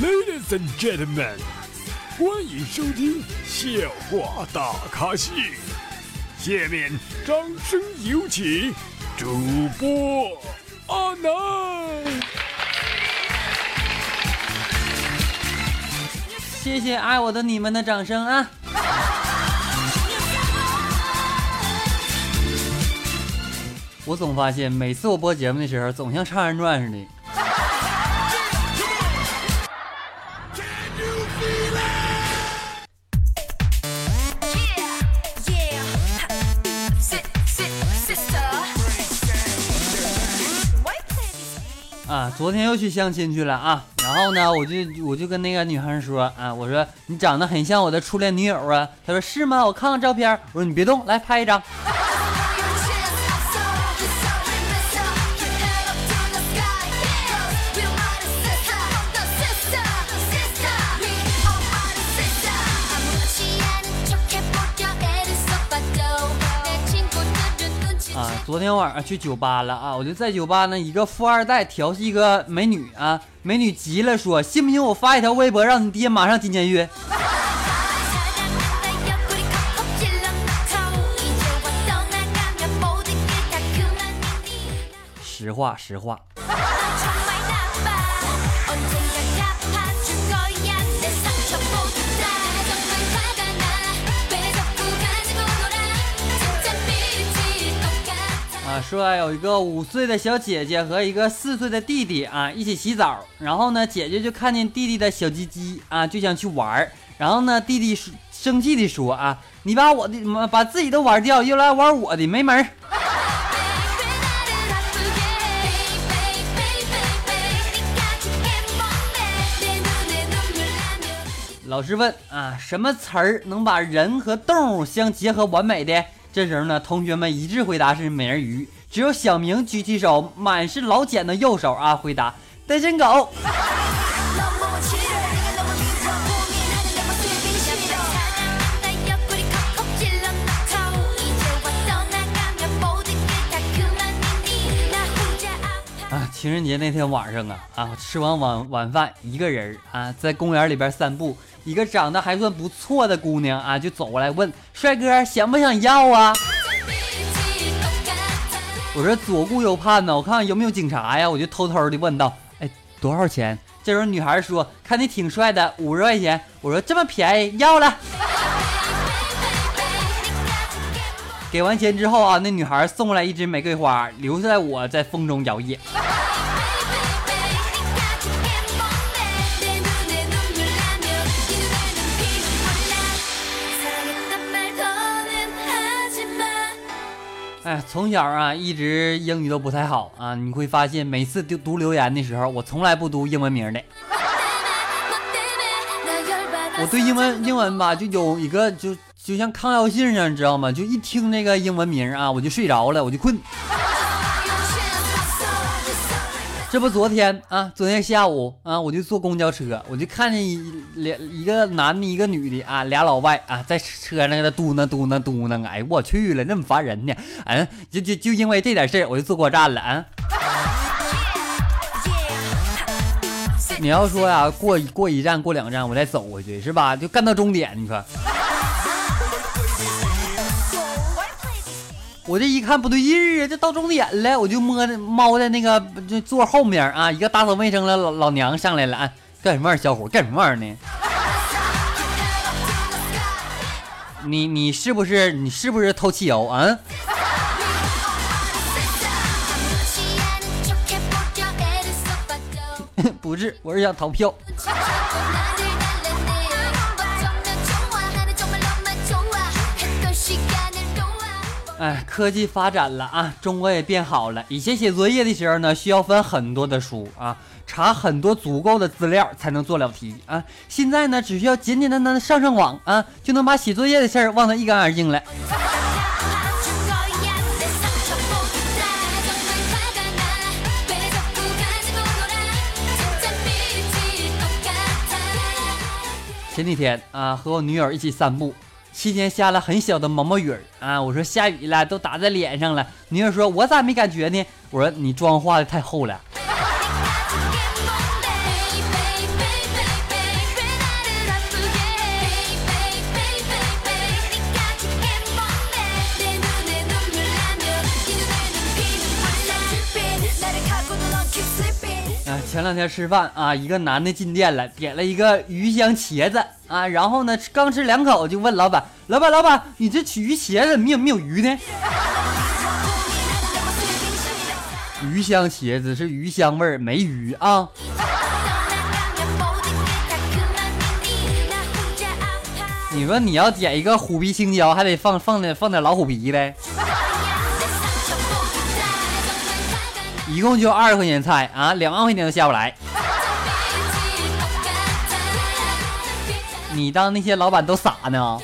Ladies and gentlemen，欢迎收听笑话大咖秀。下面掌声有请主播阿南。谢谢爱我的你们的掌声啊！我总发现，每次我播节目的时候，总像唱二人转似的。啊，昨天又去相亲去了啊，然后呢，我就我就跟那个女孩说啊，我说你长得很像我的初恋女友啊，她说是吗？我看看照片。我说你别动，来拍一张。昨天晚上去酒吧了啊！我就在酒吧呢，一个富二代调戏一个美女啊，美女急了说：“信不信我发一条微博，让你爹马上进监狱？”实 话实话。啊，说有一个五岁的小姐姐和一个四岁的弟弟啊，一起洗澡。然后呢，姐姐就看见弟弟的小鸡鸡啊，就想去玩然后呢，弟弟生气的说啊，你把我的把自己都玩掉，又来玩我的，没门老师问啊，什么词儿能把人和动物相结合完美的？这时候呢，同学们一致回答是美人鱼，只有小明举起手，满是老茧的右手啊，回答单身狗。啊，情人节那天晚上啊啊，吃完晚晚饭，一个人啊在公园里边散步。一个长得还算不错的姑娘啊，就走过来问帅哥想不想要啊？我说左顾右盼呢，我看看有没有警察呀，我就偷偷的问道，哎，多少钱？这时候女孩说，看你挺帅的，五十块钱。我说这么便宜，要了。给完钱之后啊，那女孩送过来一支玫瑰花，留下来我在风中摇曳。从小啊一直英语都不太好啊，你会发现每次读读留言的时候，我从来不读英文名的。我对英文英文吧，就有一个就就像抗药性一样，你知道吗？就一听那个英文名啊，我就睡着了，我就困。这不昨天啊，昨天下午啊，我就坐公交车，我就看见一两一个男的，一个女的啊，俩老外啊，在车上给他嘟囔嘟囔嘟囔，哎，我去了，那么烦人呢，嗯，就就就因为这点事儿，我就坐过站了啊。你要说呀，过过一站过两站，我再走回去是吧？就干到终点，你说。我这一看不对劲啊，这到终点了，我就摸着猫在那个就座后面啊，一个打扫卫生的老老娘上来了啊，干什么玩意儿，小伙干什么玩意儿呢？你你是不是你是不是偷汽油啊？不是，我是想逃票。哎，科技发展了啊，中国也变好了。以前写作业的时候呢，需要翻很多的书啊，查很多足够的资料才能做了题啊。现在呢，只需要简简单单的上上网啊，就能把写作业的事儿忘得一干二净了。前几天啊，和我女友一起散步。期间下了很小的毛毛雨儿啊。我说下雨了，都打在脸上了。女儿说，我咋没感觉呢？我说你妆化的太厚了。前两天吃饭啊，一个男的进店了，点了一个鱼香茄子啊，然后呢，刚吃两口就问老板：“老板，老板，你这鱼茄子没有没有鱼呢？”鱼香茄子是鱼香味儿，没鱼啊。你说你要点一个虎皮青椒，还得放放点放点老虎皮呗。一共就二十块钱菜啊，两万块钱都下不来。你当那些老板都傻呢？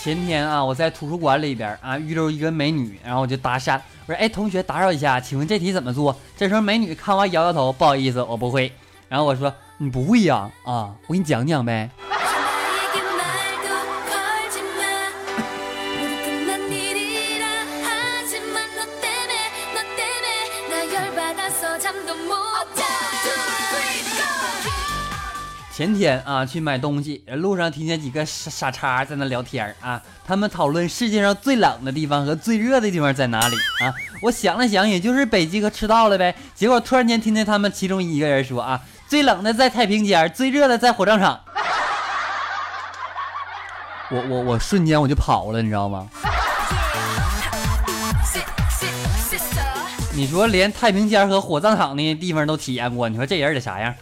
前天啊，我在图书馆里边啊，遇到一个美女，然后我就搭讪。我说：“哎，同学，打扰一下，请问这题怎么做？”这时候美女看完摇摇头，不好意思，我不会。然后我说：“你不会呀？啊，我给你讲讲呗。”前天啊，去买东西，路上听见几个傻傻叉在那聊天啊，他们讨论世界上最冷的地方和最热的地方在哪里啊。我想了想，也就是北极和赤道了呗。结果突然间听见他们其中一个人说啊，最冷的在太平间，最热的在火葬场。我我我瞬间我就跑了，你知道吗？你说连太平间和火葬场那地方都体验过，你说这人得啥样？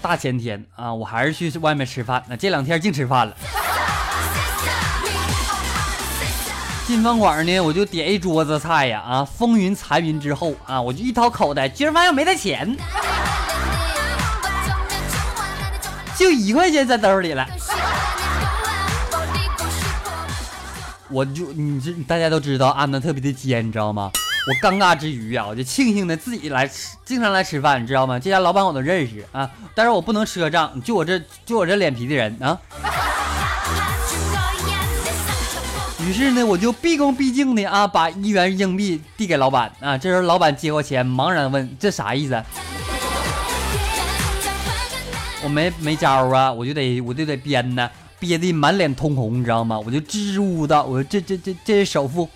大前天啊，我还是去外面吃饭。那这两天净吃饭了。进饭馆呢，我就点一桌子菜呀啊，风云残云之后啊，我就一掏口袋，居然发现没带钱，就一块钱在兜里了。我就你这大家都知道，安的特别的尖，你知道吗？我尴尬之余啊，我就庆幸的自己来吃，经常来吃饭，你知道吗？这家老板我都认识啊，但是我不能赊账，就我这就我这脸皮的人啊。于是呢，我就毕恭毕敬的啊，把一元硬币递给老板啊。这时候老板接过钱，茫然问：“这啥意思？”我没没招啊，我就得我就得编呢，憋得满脸通红，你知道吗？我就支支吾吾的，我说这这这这是首付。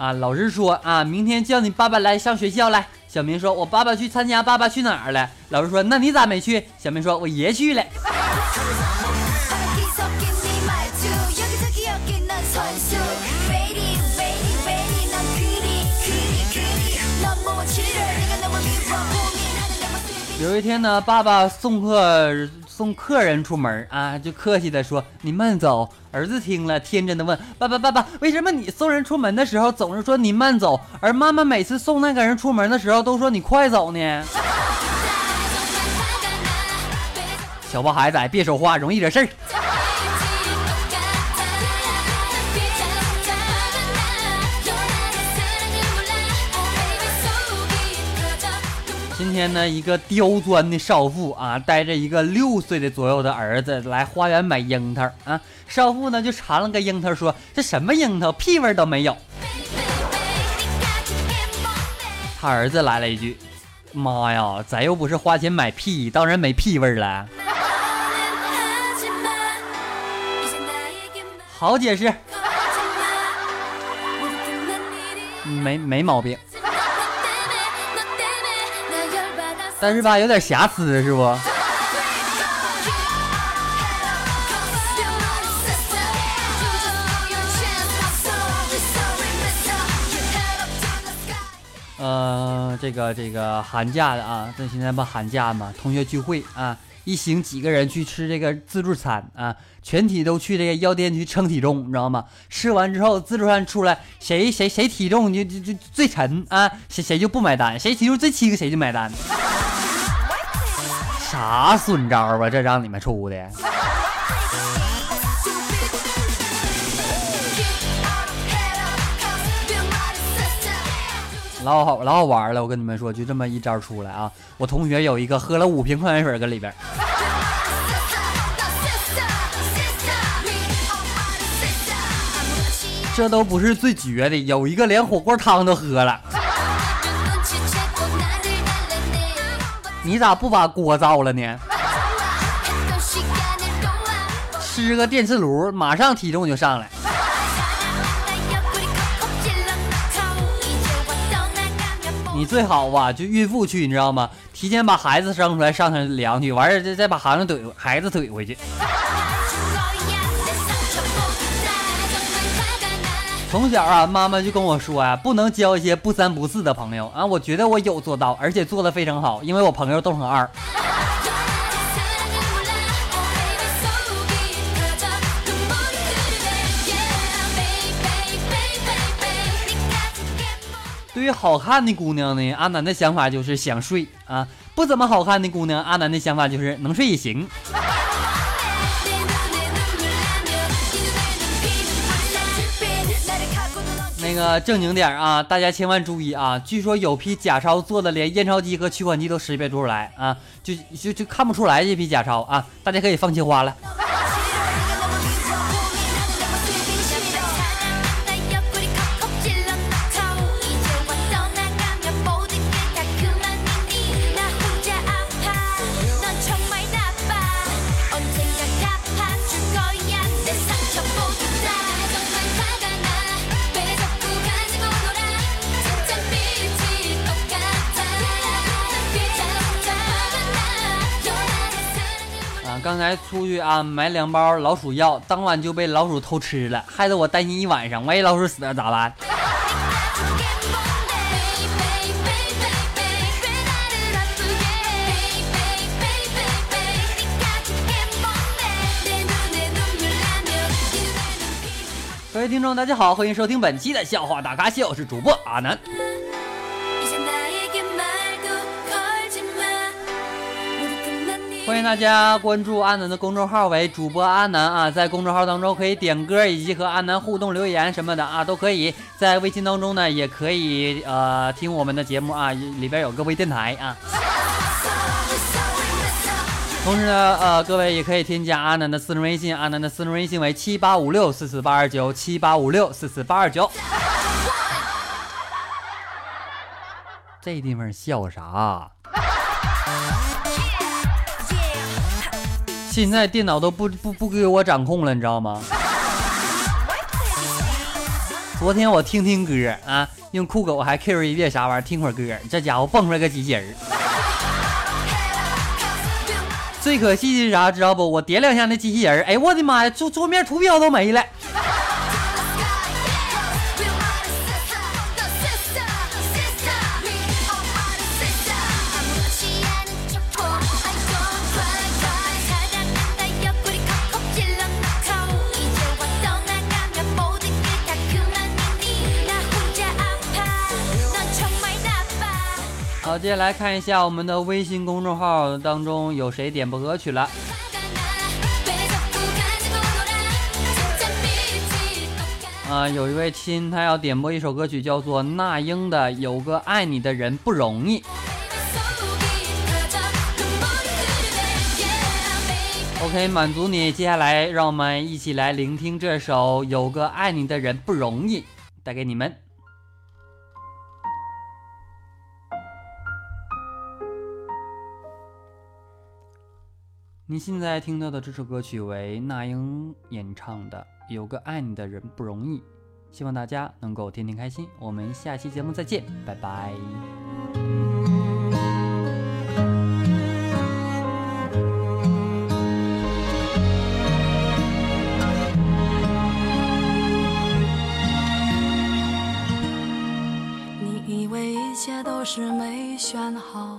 啊，老师说啊，明天叫你爸爸来上学校来。小明说，我爸爸去参加《爸爸去哪儿》了。老师说，那你咋没去？小明说，我爷去了。有一天呢，爸爸送客。送客人出门啊，就客气的说：“你慢走。”儿子听了，天真的问：“爸爸，爸爸，为什么你送人出门的时候总是说你慢走，而妈妈每次送那个人出门的时候都说你快走呢？” 小包孩子，别说话，容易惹事儿。今天呢，一个刁钻的少妇啊，带着一个六岁的左右的儿子来花园买樱桃啊。少妇呢就尝了个樱桃，说：“这什么樱桃，屁味都没有。”他儿子来了一句：“妈呀，咱又不是花钱买屁，当然没屁味了。”好解释，没没毛病。但是吧，有点瑕疵，是不？呃，嗯，这个这个寒假的啊，这现在不寒假嘛，同学聚会啊，一行几个人去吃这个自助餐啊，全体都去这个药店去称体重，你知道吗？吃完之后，自助餐出来，谁谁谁体重就就就最沉啊，谁谁就不买单，谁体重最轻谁就买单。啥损招啊，这让你们出的！老好老好玩了，我跟你们说，就这么一招出来啊！我同学有一个喝了五瓶矿泉水搁里边，这都不是最绝的，有一个连火锅汤都喝了。你咋不把锅造了呢？吃个电磁炉，马上体重就上来。你最好吧，就孕妇去，你知道吗？提前把孩子生出来，上上量去，完事再再把孩子怼孩子怼回去。从小啊，妈妈就跟我说呀，不能交一些不三不四的朋友啊。我觉得我有做到，而且做的非常好，因为我朋友都很二。对于好看的姑娘呢，阿南的想法就是想睡啊；不怎么好看的姑娘，阿南的想法就是能睡也行。那个正经点啊，大家千万注意啊！据说有批假钞做的连验钞机和取款机都识别不出来啊，就就就看不出来这批假钞啊，大家可以放弃花了。出去啊买两包老鼠药，当晚就被老鼠偷吃了，害得我担心一晚上，万一老鼠死了咋办？各位听众，大家好，欢迎收听本期的笑话大咖秀，我是主播阿南。欢迎大家关注阿南的公众号为主播阿南啊，在公众号当中可以点歌以及和阿南互动留言什么的啊，都可以在微信当中呢，也可以呃听我们的节目啊，里边有个微电台啊。同时呢，呃，各位也可以添加阿南的私人微信，阿南的私人微信为七八五六四四八二九七八五六四四八二九。这地方笑啥？现在电脑都不不不给我掌控了，你知道吗？昨天我听听歌啊，用酷狗还 Q 一遍啥玩意儿，听会儿歌，这家伙蹦出来个机器人。最可惜的是啥，知道不？我点两下那机器人，哎，我的妈呀，桌桌面图标都没了。接下来看一下我们的微信公众号当中有谁点播歌曲了。啊，有一位亲，他要点播一首歌曲，叫做那英的《有个爱你的人不容易》。OK，满足你。接下来，让我们一起来聆听这首《有个爱你的人不容易》，带给你们。你现在听到的这首歌曲为那英演唱的《有个爱你的人不容易》，希望大家能够天天开心。我们下期节目再见，拜拜。你以为一。切都是没选好，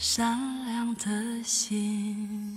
善良的心？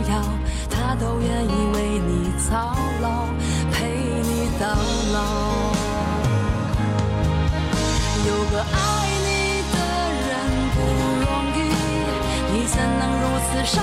都愿意为你操劳，陪你到老。有个爱你的人不容易，你怎能如此伤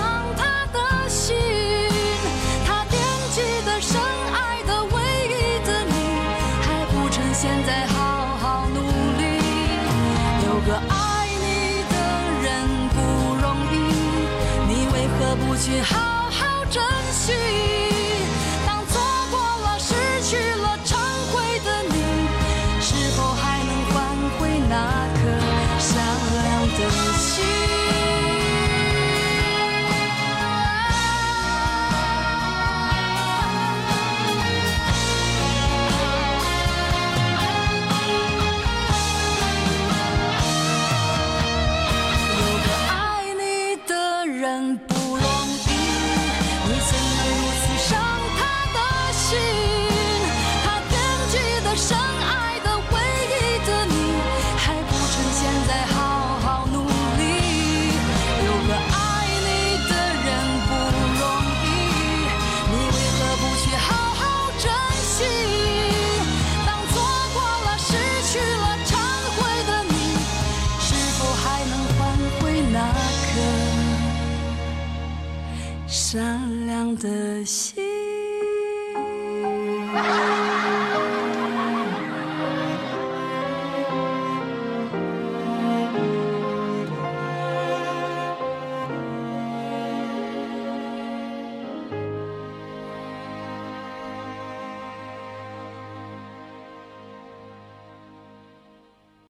善良的心。